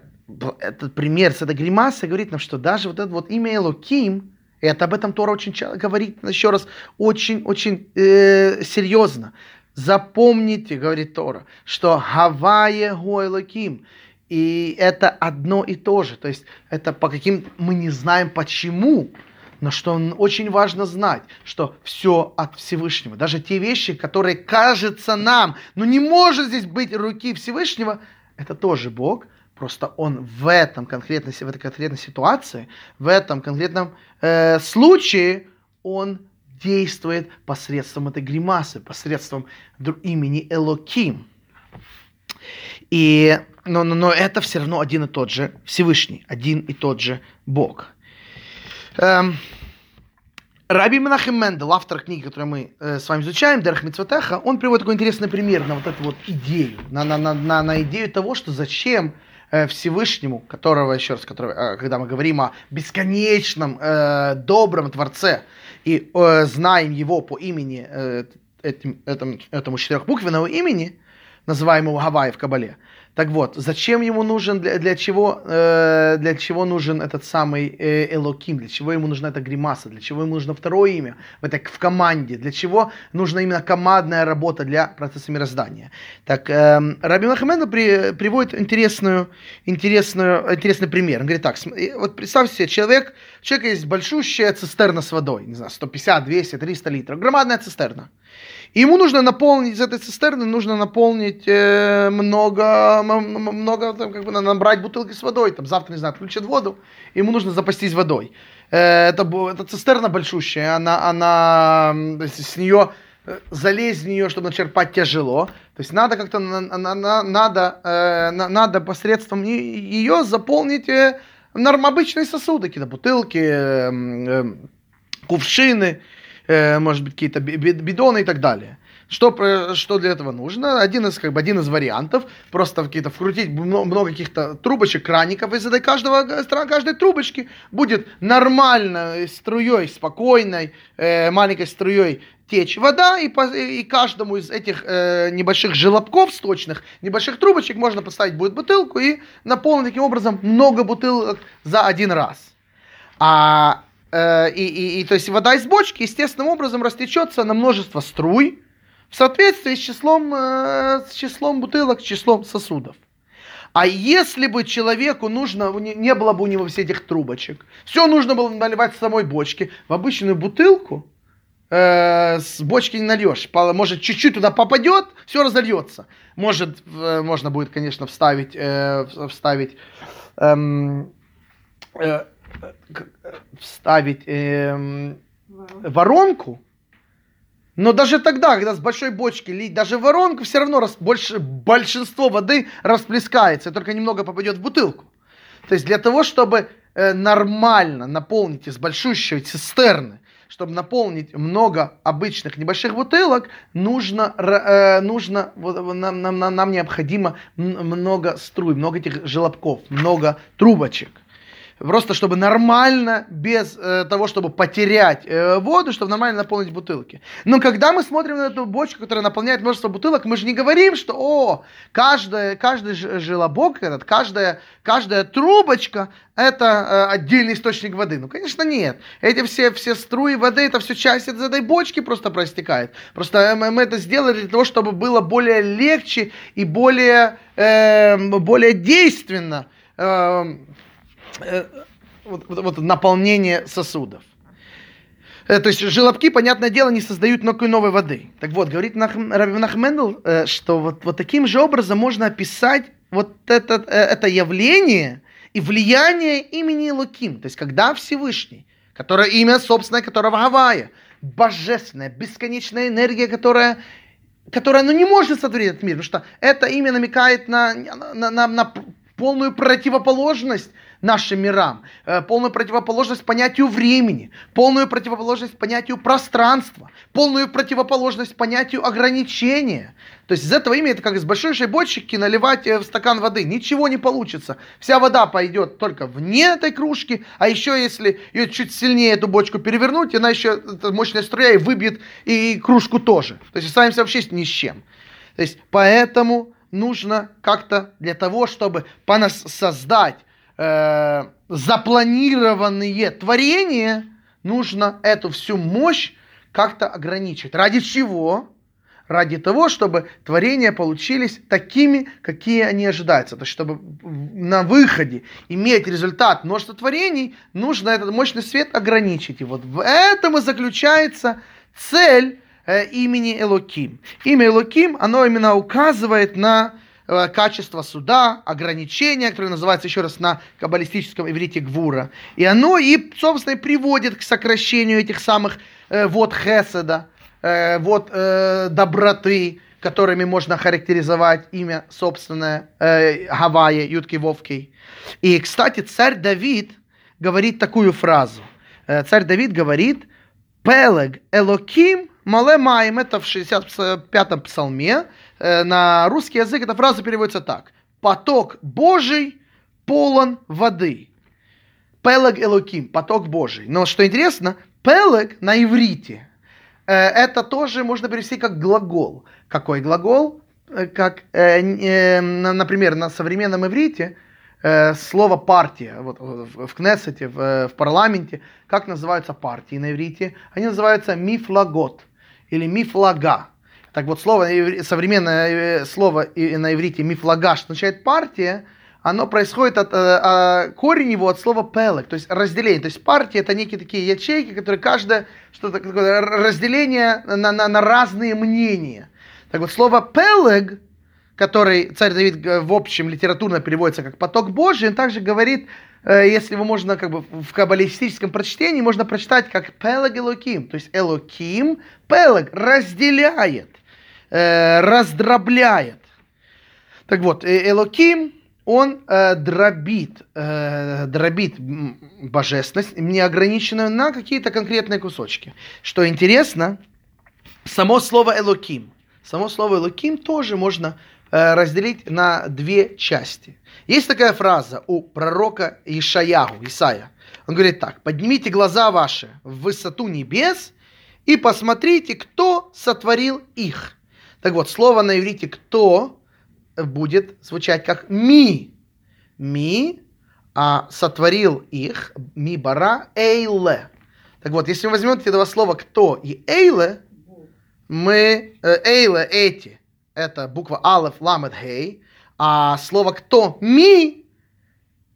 этот пример с этой гримасой говорит нам, что даже вот это вот имя Элоким, это об этом Тора очень говорит, еще раз, очень-очень э, серьезно. Запомните, говорит Тора, что Гавайе Гоэлоким, и это одно и то же. То есть это по каким мы не знаем почему, но что очень важно знать, что все от Всевышнего. Даже те вещи, которые кажется нам, ну не может здесь быть руки Всевышнего, это тоже Бог, Просто он в этом конкретной, в этой конкретной ситуации, в этом конкретном э, случае, он действует посредством этой гримасы, посредством имени Элоким. И, но, но, но это все равно один и тот же Всевышний, один и тот же Бог. Эм, Раби Менахем Мендел, автор книги, которую мы э, с вами изучаем, Дерх Митцватеха, он приводит такой интересный пример на вот эту вот идею, на, на, на, на, на идею того, что зачем Всевышнему, которого, еще раз, которого, э, когда мы говорим о бесконечном, э, добром Творце, и э, знаем его по имени, э, этим, этому, этому четырехбуквенному имени, называемому Гавайи в Кабале, так вот, зачем ему нужен, для, для, чего, э, для чего нужен этот самый э, Элоким, для чего ему нужна эта гримаса, для чего ему нужно второе имя в, этой, в команде, для чего нужна именно командная работа для процесса мироздания. Так, э, Раби Махамеда при, приводит интересную, интересную, интересный пример. Он говорит так, вот представьте себе, человек, у человека есть большущая цистерна с водой, не знаю, 150, 200, 300 литров, громадная цистерна. И ему нужно наполнить из этой цистерны, нужно наполнить э, много, много, там, как бы набрать бутылки с водой. Там завтра, не знаю, отключат воду, ему нужно запастись водой. Э, это, это цистерна большущая, она, она, с нее э, залезть в нее, чтобы начерпать тяжело. То есть надо как-то на, на, на, надо, э, на, надо посредством ее заполнить э, норм, обычные сосуды, какие-то бутылки, э, э, кувшины может быть, какие-то бидоны и так далее. Что, что для этого нужно? Один из, как бы, один из вариантов, просто какие-то вкрутить много каких-то трубочек, краников, из этой каждого, каждой трубочки будет нормально, струей, спокойной, э, маленькой струей течь вода, и, по, и каждому из этих э, небольших желобков сточных, небольших трубочек можно поставить будет бутылку и наполнить таким образом много бутылок за один раз. А Э, и, и, и то есть вода из бочки естественным образом растечется на множество струй в соответствии с числом, э, с числом бутылок, с числом сосудов. А если бы человеку нужно, не было бы у него всех этих трубочек, все нужно было наливать в самой бочке, в обычную бутылку, э, с бочки не нальешь. Может, чуть-чуть туда попадет, все разольется. Может, э, можно будет, конечно, вставить, э, вставить эм, э, вставить э, воронку, но даже тогда, когда с большой бочки лить даже воронку, все равно рас, больше, большинство воды расплескается, только немного попадет в бутылку. То есть для того, чтобы э, нормально наполнить из большущей цистерны, чтобы наполнить много обычных небольших бутылок, нужно, э, нужно нам, нам, нам необходимо много струй, много этих желобков, много трубочек. Просто чтобы нормально, без э, того, чтобы потерять э, воду, чтобы нормально наполнить бутылки. Но когда мы смотрим на эту бочку, которая наполняет множество бутылок, мы же не говорим, что о, каждая, каждый желобок этот, каждая, каждая трубочка это э, отдельный источник воды. Ну, конечно, нет. Эти все, все струи воды, это все часть из этой бочки просто проистекает. Просто э, мы, мы это сделали для того, чтобы было более легче и более, э, более действенно. Э, Э, вот, вот, наполнение сосудов. Э, то есть желобки, понятное дело, не создают никакой новой воды. Так вот, говорит Раби Нахмендл, э, что вот, вот таким же образом можно описать вот это, это явление и влияние имени Луким. То есть, когда Всевышний, которое имя собственное, которого Гавайя, божественная, бесконечная энергия, которая которая ну, не может сотворить этот мир, потому что это имя намекает на, на, на, на полную противоположность нашим мирам, э, полную противоположность понятию времени, полную противоположность понятию пространства, полную противоположность понятию ограничения. То есть из этого имя это как из большой бочки наливать э, в стакан воды. Ничего не получится. Вся вода пойдет только вне этой кружки, а еще если ее чуть сильнее эту бочку перевернуть, она еще, мощная струя, и выбьет и кружку тоже. То есть останемся вообще ни с чем. То есть поэтому нужно как-то для того, чтобы создать э, запланированные творения, нужно эту всю мощь как-то ограничить. Ради чего? Ради того, чтобы творения получились такими, какие они ожидаются. То есть, чтобы на выходе иметь результат множества творений, нужно этот мощный свет ограничить. И вот в этом и заключается цель э, имени Элоким. Имя Элоким, оно именно указывает на качество суда, ограничения, которое называется еще раз на каббалистическом иврите гвура. И оно и, собственно, и приводит к сокращению этих самых э, вот хеседа, э, вот э, доброты, которыми можно характеризовать имя собственное э, Ютки Вовки. И, кстати, царь Давид говорит такую фразу. Э, царь Давид говорит, Пелег Элоким Мале Маем, это в 65-м псалме, Э, на русский язык эта фраза переводится так. Поток Божий полон воды. Пелег Элоким, поток Божий. Но что интересно, пелег на иврите, э, это тоже можно перевести как глагол. Какой глагол? Э, как, например, на современном иврите слово партия, вот в Кнессете, в, парламенте, как называются партии на иврите? Они называются мифлагот или мифлага. Так вот, слово, современное э, слово на иврите мифлагаш означает партия, оно происходит от, а, корень его от слова пелек, то есть разделение. То есть партия это некие такие ячейки, которые каждое, что-то такое, разделение на, на, на разные мнения. Так вот, слово пелег, который царь Давид в общем литературно переводится как поток Божий, он также говорит, если его можно как бы в каббалистическом прочтении, можно прочитать как пелег Элоким, то есть Элоким, пелег разделяет э, раздробляет. Так вот, э, Элоким, он э, дробит, дробит божественность, неограниченную на какие-то конкретные кусочки. Что интересно, само слово Элоким, само слово Элоким тоже можно разделить на две части. Есть такая фраза у пророка Ишаяху, Исая. Он говорит так, поднимите глаза ваши в высоту небес и посмотрите, кто сотворил их. Так вот, слово на иврите «кто» будет звучать как «ми». «Ми», а сотворил их, «ми бара», «эйле». Так вот, если мы возьмем эти два слова «кто» и «эйле», мы э, «эйле» эти, это буква «алеф», «ламед», «хей», а слово «кто» «ми»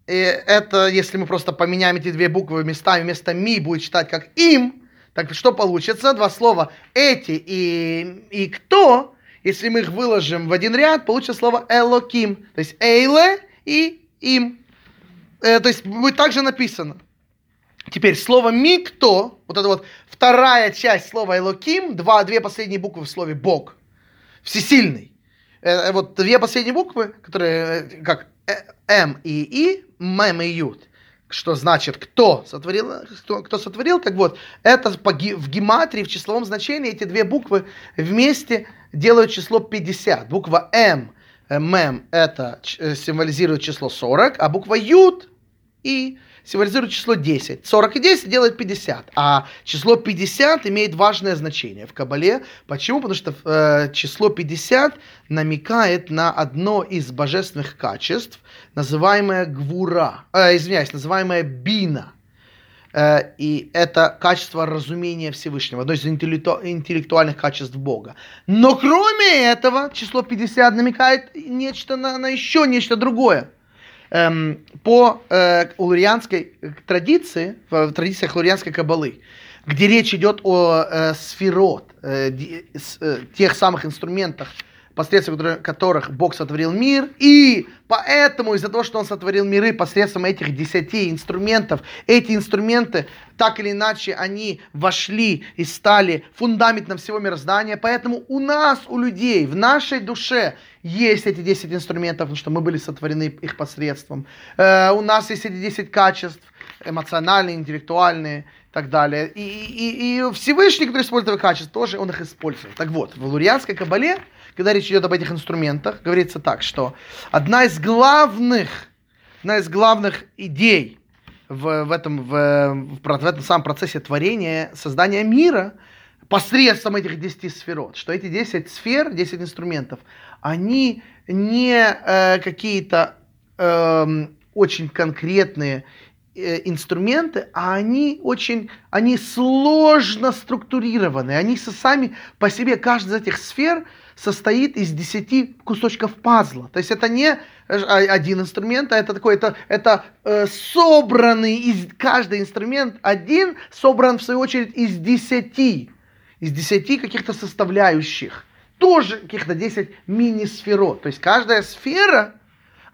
это, если мы просто поменяем эти две буквы местами, вместо «ми» будет читать как «им», так что получится? Два слова «эти» и, и «кто» если мы их выложим в один ряд, получится слово Элоким. То есть Эйле и им. Э, то есть будет также написано. Теперь слово «микто», вот это вот вторая часть слова «элоким», два, две последние буквы в слове «бог», всесильный. Э, э, вот две последние буквы, которые э, как М и И, Мем и Ют, что значит кто сотворил, кто, кто сотворил, так вот, это в гематрии, в числовом значении эти две буквы вместе делают число 50. Буква М, Мем, это символизирует число 40, а буква Ют и символизирует число 10. 40 и 10 делает 50. А число 50 имеет важное значение в Кабале. Почему? Потому что э, число 50 намекает на одно из божественных качеств, называемое гвура, э, извиняюсь, называемое бина. Э, и это качество разумения Всевышнего, одно из интеллекту, интеллектуальных качеств Бога. Но кроме этого, число 50 намекает нечто на, на еще нечто другое эм, по э, лурианской традиции, в традициях лурианской кабалы, где речь идет о э, сферот, э, э, тех самых инструментах, посредством которых Бог сотворил мир, и поэтому из-за того, что Он сотворил миры посредством этих десяти инструментов, эти инструменты, так или иначе, они вошли и стали фундаментом всего мироздания, поэтому у нас, у людей, в нашей душе есть эти 10 инструментов, потому что мы были сотворены их посредством. Э, у нас есть эти 10 качеств, эмоциональные, интеллектуальные и так далее. И, и, и Всевышний, который использует эти качества, тоже он их использует. Так вот, в лурианской кабале когда речь идет об этих инструментах, говорится так, что одна из главных, одна из главных идей в, в, этом, в, в, в этом самом процессе творения, создания мира, посредством этих 10 сферот, что эти 10 сфер, 10 инструментов, они не э, какие-то э, очень конкретные э, инструменты, а они очень, они сложно структурированы, они сами по себе, каждая из этих сфер состоит из 10 кусочков пазла. То есть это не один инструмент, а это такой, это, это э, собранный из каждый инструмент один собран в свою очередь из 10, из 10 каких-то составляющих. Тоже каких-то 10 мини-сферот. То есть каждая сфера,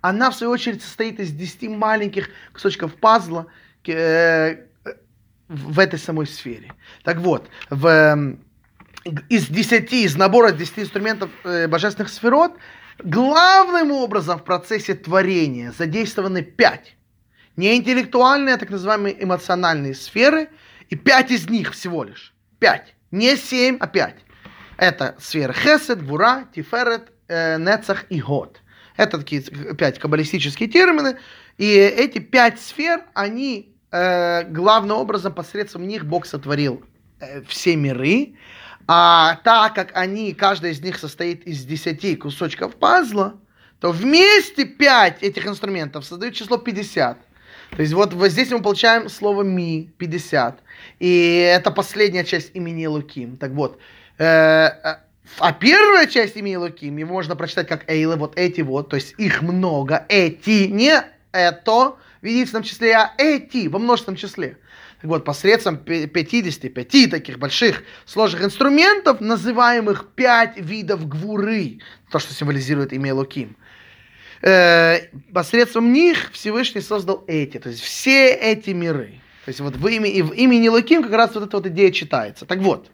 она в свою очередь состоит из 10 маленьких кусочков пазла э, в этой самой сфере. Так вот, в из десяти, из набора десяти инструментов э, божественных сферот, главным образом в процессе творения задействованы пять. Не интеллектуальные, а так называемые эмоциональные сферы, и пять из них всего лишь. Пять. Не семь, а пять. Это сферы Хесед, Бура, Тиферет, э, Нецах и Год. Это такие пять каббалистические термины. И эти пять сфер, они э, главным образом посредством них Бог сотворил э, все миры. А так как они, каждая из них состоит из 10 кусочков пазла, то вместе 5 этих инструментов создают число 50. То есть вот, вот здесь мы получаем слово ми, 50. И это последняя часть имени Луким. Так вот, э, э, а первая часть имени Луким, его можно прочитать как Эйлы, вот эти вот, то есть их много, эти, не это, в единственном числе, а эти, во множественном числе. Вот, посредством 55 таких больших сложных инструментов, называемых пять видов гвуры, то, что символизирует имя Луким, э, посредством них Всевышний создал эти, то есть все эти миры. То есть вот в, имя, в имени Луким как раз вот эта вот идея читается. Так вот,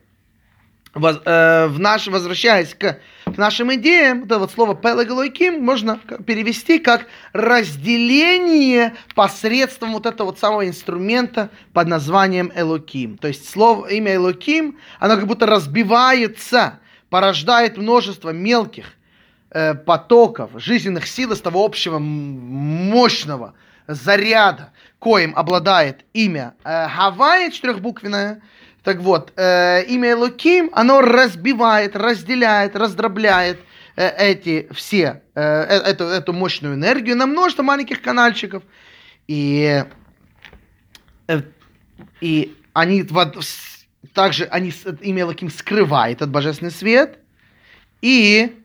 воз, э, в наш, возвращаясь к, к нашим идеям, это вот слово пелаголойким можно перевести как разделение посредством вот этого вот самого инструмента под названием Элоким. То есть слово, имя Элоким, оно как будто разбивается, порождает множество мелких э, потоков, жизненных сил из того общего мощного заряда, коим обладает имя э, Хавайя четырехбуквенное, так вот, э, имя Элоким, оно разбивает, разделяет, раздробляет э, эти все, э, э эту, эту мощную энергию на множество маленьких канальчиков. И, э, и они также они, имя Элоким скрывает этот божественный свет. И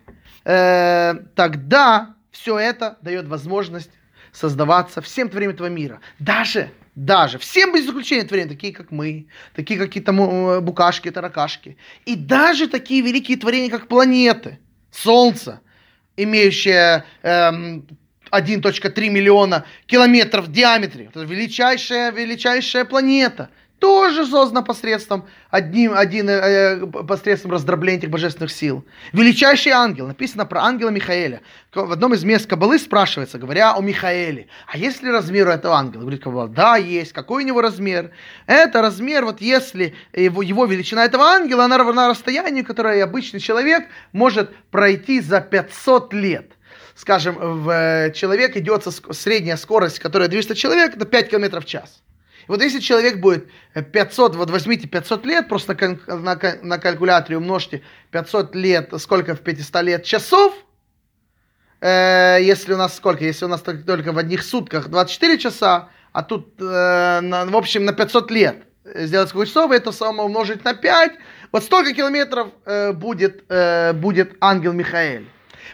э, тогда все это дает возможность создаваться всем творением этого мира. Даже даже, всем без исключения творения, такие как мы, такие какие-то э, букашки, таракашки, и даже такие великие творения, как планеты, Солнце, имеющее эм, 1.3 миллиона километров в диаметре. Это величайшая, величайшая планета тоже создана посредством одним, один, э, посредством раздробления этих божественных сил. Величайший ангел, написано про ангела Михаэля. В одном из мест Кабалы спрашивается, говоря о Михаэле, а есть ли размер у этого ангела? Говорит Кабала, да, есть. Какой у него размер? Это размер, вот если его, его величина этого ангела, она равна расстоянию, которое обычный человек может пройти за 500 лет скажем, в, э, человек идет со средняя скорость, которая 200 человек, это 5 км в час. Вот если человек будет 500, вот возьмите 500 лет, просто на, на, калькуляторе умножьте 500 лет, сколько в 500 лет часов, э, если у нас сколько, если у нас только, только в одних сутках 24 часа, а тут, э, на, в общем, на 500 лет сделать сколько часов, это самое умножить на 5, вот столько километров э, будет, э, будет ангел Михаэль.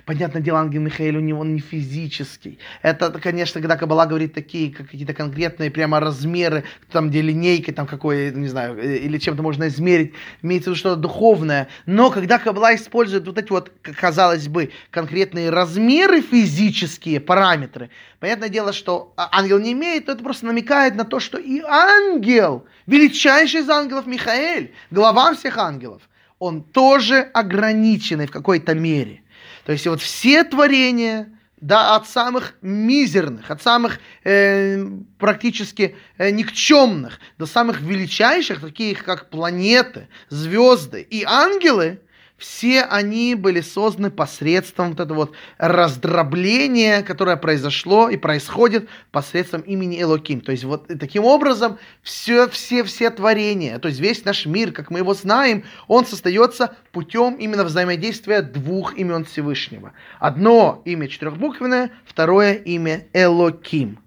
Понятное дело, ангел Михаил у него не физический. Это, конечно, когда Кабала говорит такие, как какие-то конкретные прямо размеры, там, где линейкой, там, какой, не знаю, э, или чем-то можно измерить, имеется в виду что-то духовное. Но когда Кабала использует вот эти вот, казалось бы, конкретные размеры физические, параметры, понятное дело, что а, ангел не имеет, то это просто намекает на то, что и ангел, величайший из ангелов Михаэль, глава всех ангелов, он тоже ограниченный в какой-то мере. То есть вот все творения, да, от самых мизерных, от самых э, практически э, никчемных до самых величайших, таких как планеты, звезды и ангелы, все они были созданы посредством вот этого вот раздробления, которое произошло и происходит посредством имени Элоким. То есть вот таким образом все, все, все творения, то есть весь наш мир, как мы его знаем, он создается путем именно взаимодействия двух имен Всевышнего. Одно имя четырехбуквенное, второе имя Элоким.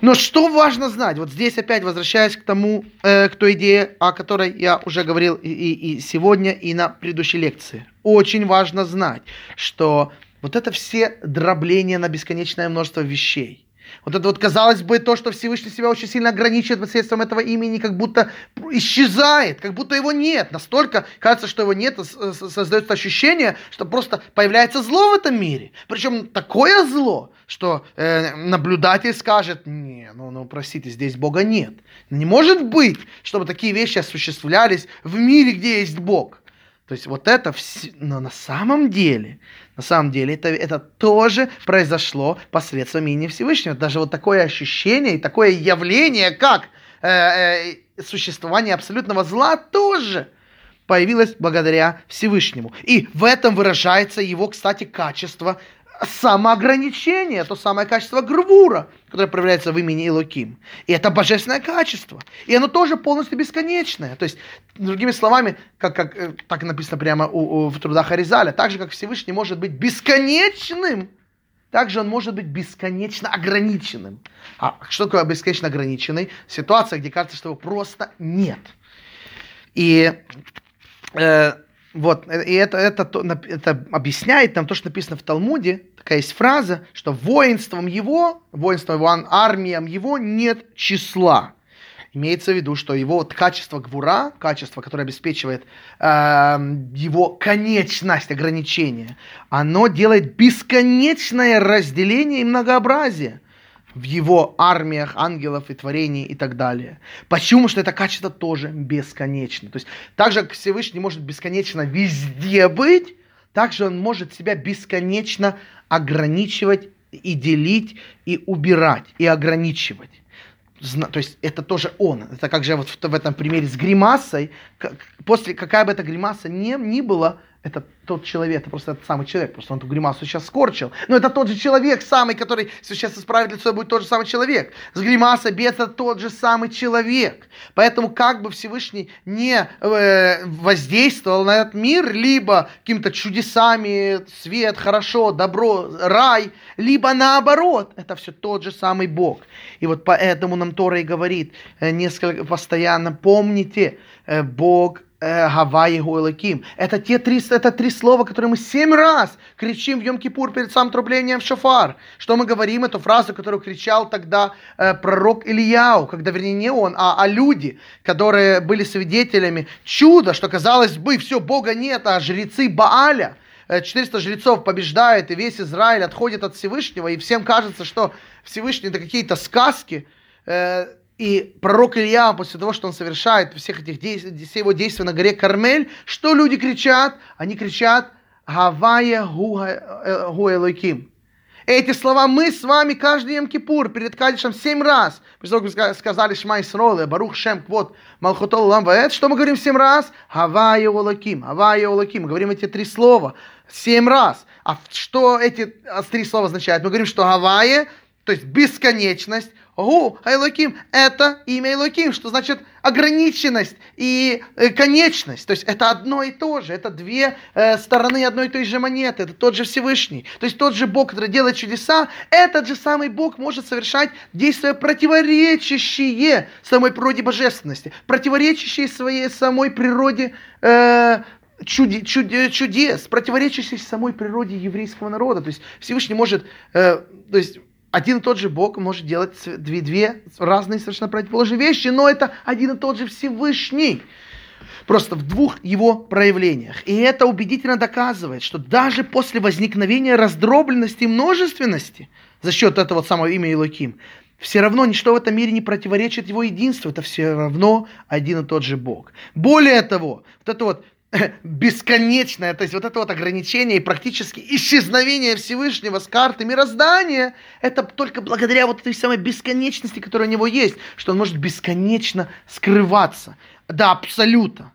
Но что важно знать? Вот здесь опять возвращаясь к тому, э, к той идее, о которой я уже говорил и, и, и сегодня, и на предыдущей лекции. Очень важно знать, что вот это все дробления на бесконечное множество вещей, вот это вот, казалось бы, то, что Всевышний себя очень сильно ограничивает посредством этого имени, как будто исчезает, как будто его нет. Настолько кажется, что его нет, создается ощущение, что просто появляется зло в этом мире. Причем такое зло, что э, наблюдатель скажет, не, ну, ну, простите, здесь Бога нет. Не может быть, чтобы такие вещи осуществлялись в мире, где есть Бог. То есть вот это все, но на самом деле, на самом деле это, это тоже произошло посредством имени Всевышнего. Даже вот такое ощущение и такое явление, как э, э, существование абсолютного зла, тоже появилось благодаря Всевышнему. И в этом выражается его, кстати, качество самоограничение, то самое качество Грвура, которое проявляется в имени Илоким. И это божественное качество. И оно тоже полностью бесконечное. То есть, другими словами, как, как э, так написано прямо у, у, в трудах Аризаля, так же, как Всевышний может быть бесконечным, также он может быть бесконечно ограниченным. А что такое бесконечно ограниченный? Ситуация, где кажется, что его просто нет. И э, вот, э, и это, это, это объясняет нам то, что написано в Талмуде. Такая есть фраза, что воинством его, воинством его, армиям его нет числа. Имеется в виду, что его вот качество гвура, качество, которое обеспечивает э, его конечность ограничения, оно делает бесконечное разделение и многообразие в его армиях ангелов и творений и так далее. Почему? Что это качество тоже бесконечно. То есть так же, Всевышний может бесконечно везде быть, также он может себя бесконечно ограничивать и делить, и убирать, и ограничивать. То есть это тоже он. Это как же вот в, в этом примере с гримасой, после какая бы эта гримаса ни, ни была, это тот человек, это просто этот самый человек, просто он эту гримасу сейчас скорчил. Но это тот же человек самый, который сейчас исправит лицо, будет тот же самый человек. С гримасой без это тот же самый человек. Поэтому как бы Всевышний не э, воздействовал на этот мир, либо какими-то чудесами, свет, хорошо, добро, рай, либо наоборот, это все тот же самый Бог. И вот поэтому нам Тора и говорит э, несколько постоянно, помните, э, Бог Гавайи Гуэлаким. Это те три, это три слова, которые мы семь раз кричим в Йом-Кипур перед самым трублением в шофар. Что мы говорим? Эту фразу, которую кричал тогда э, пророк Ильяу, когда, вернее, не он, а, а люди, которые были свидетелями чуда, что казалось бы, все, Бога нет, а жрецы Бааля, 400 жрецов побеждает, и весь Израиль отходит от Всевышнего, и всем кажется, что Всевышний это какие-то сказки, э, и пророк Илья, после того, что он совершает всех этих действий, все его действия на горе Кармель, что люди кричат? Они кричат «Гавая Гуэлойким». Эти слова мы с вами каждый Йом-Кипур перед Кадишем семь раз. После того, как сказали Шма Исролы, Барух Шем, вот, Малхутол Ламваэт, что мы говорим семь раз? Хавая Олаким, Хавая Олаким. Мы говорим эти три слова семь раз. А что эти три слова означают? Мы говорим, что Гавая, то есть бесконечность, Гу, Айлоким, это имя Айлоким, что значит ограниченность и э, конечность. То есть это одно и то же, это две э, стороны одной и той же монеты, это тот же Всевышний. То есть тот же Бог, который делает чудеса, этот же самый Бог может совершать действия противоречащие самой природе божественности, противоречащие своей самой природе э, чуди, чуди, чудес, противоречащие самой природе еврейского народа. То есть Всевышний может, э, то есть один и тот же Бог может делать две, две разные совершенно противоположные вещи, но это один и тот же Всевышний. Просто в двух его проявлениях. И это убедительно доказывает, что даже после возникновения раздробленности и множественности за счет этого самого имя Илоким, все равно ничто в этом мире не противоречит его единству. Это все равно один и тот же Бог. Более того, вот это вот бесконечное, то есть вот это вот ограничение и практически исчезновение Всевышнего с карты мироздания, это только благодаря вот этой самой бесконечности, которая у него есть, что он может бесконечно скрываться до абсолюта.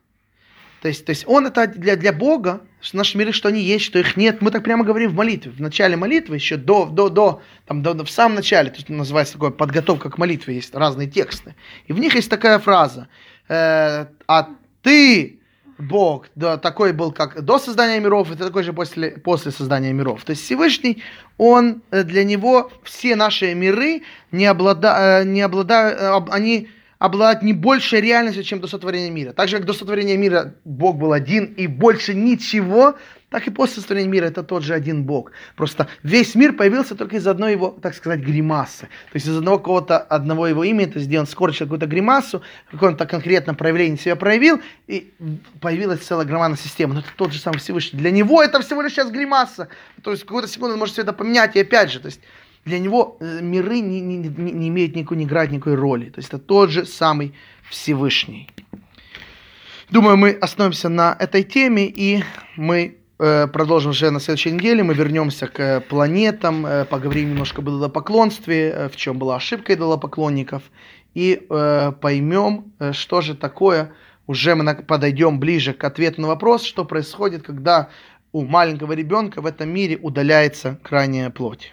То есть, то есть он это для, для Бога, что наши миры, что они есть, что их нет. Мы так прямо говорим в молитве. В начале молитвы, еще до, до, до, там, до, в самом начале, то есть называется такое подготовка к молитве, есть разные тексты. И в них есть такая фраза. Э, а ты Бог да, такой был, как до создания миров, это такой же после, после создания миров. То есть Всевышний, он э, для него все наши миры не, облада, э, не обладают, э, они обладают не большей реальностью, чем до сотворения мира. Так же, как до сотворения мира Бог был один и больше ничего, так и после сотворения мира это тот же один Бог. Просто весь мир появился только из одной его, так сказать, гримасы. То есть из одного какого-то одного его имени, то есть где он скорчил какую-то гримасу, какое-то конкретно проявление себя проявил, и появилась целая громадная система. Но это тот же самый Всевышний. Для него это всего лишь сейчас гримаса. То есть какую-то секунду он может все это поменять, и опять же, то есть для него э, миры не, не, не, не имеют никакой, не играют никакой роли. То есть это тот же самый Всевышний. Думаю, мы остановимся на этой теме, и мы продолжим уже на следующей неделе. Мы вернемся к э, планетам, э, поговорим немножко об идолопоклонстве, в чем была ошибка идолопоклонников, и поймем, что же такое, уже мы подойдем ближе к ответу на вопрос, что происходит, когда у маленького ребенка в этом мире удаляется крайняя плоть.